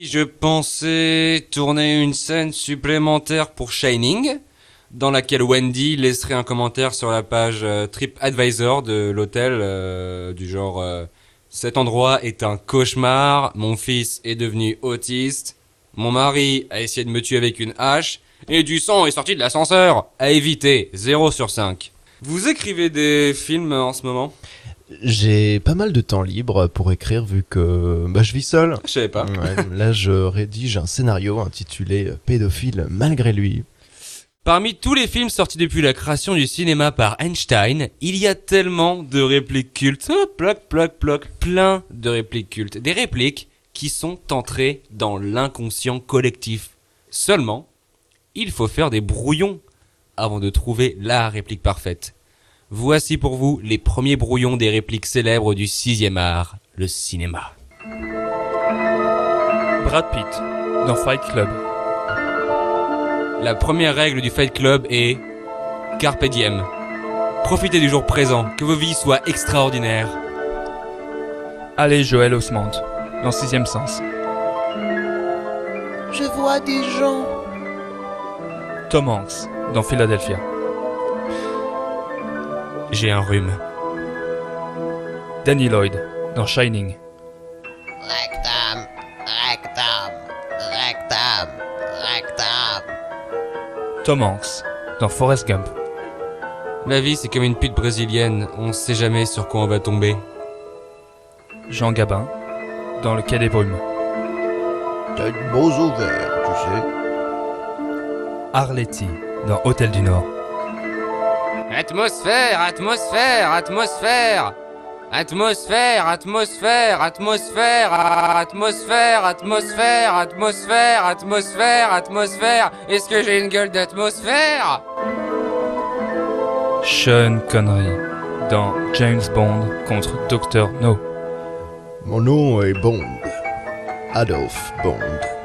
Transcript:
Je pensais tourner une scène supplémentaire pour Shining, dans laquelle Wendy laisserait un commentaire sur la page euh, TripAdvisor de l'hôtel, euh, du genre euh, Cet endroit est un cauchemar, mon fils est devenu autiste, mon mari a essayé de me tuer avec une hache, et du sang est sorti de l'ascenseur. À éviter, 0 sur 5. Vous écrivez des films en ce moment? J'ai pas mal de temps libre pour écrire vu que bah, je vis seul. Je savais pas. Ouais, là, je rédige un scénario intitulé Pédophile malgré lui. Parmi tous les films sortis depuis la création du cinéma par Einstein, il y a tellement de répliques cultes. Oh, ploc, ploc, ploc. Plein de répliques cultes. Des répliques qui sont entrées dans l'inconscient collectif. Seulement, il faut faire des brouillons avant de trouver la réplique parfaite. Voici pour vous les premiers brouillons des répliques célèbres du sixième art, le cinéma. Brad Pitt dans Fight Club. La première règle du Fight Club est Carpe diem. Profitez du jour présent, que vos vies soient extraordinaires. Allez Joël Osment dans Sixième Sens. Je vois des gens. Tom Hanks dans Philadelphia. J'ai un rhume. Danny Lloyd dans Shining. Rectum, rectum, rectum, rectum. Tom Hanks dans Forrest Gump. La vie, c'est comme une pute brésilienne, on sait jamais sur quoi on va tomber. Jean Gabin dans Le Quai des Brumes. T'as de beaux ovaires, tu sais. Arletty dans Hôtel du Nord. Atmosphère, atmosphère, atmosphère Atmosphère, atmosphère, atmosphère, atmosphère, atmosphère, atmosphère, atmosphère, atmosphère. Est-ce que j'ai une gueule d'atmosphère? Sean Connery dans James Bond contre Dr. No. Mon nom est Bond. Adolphe Bond.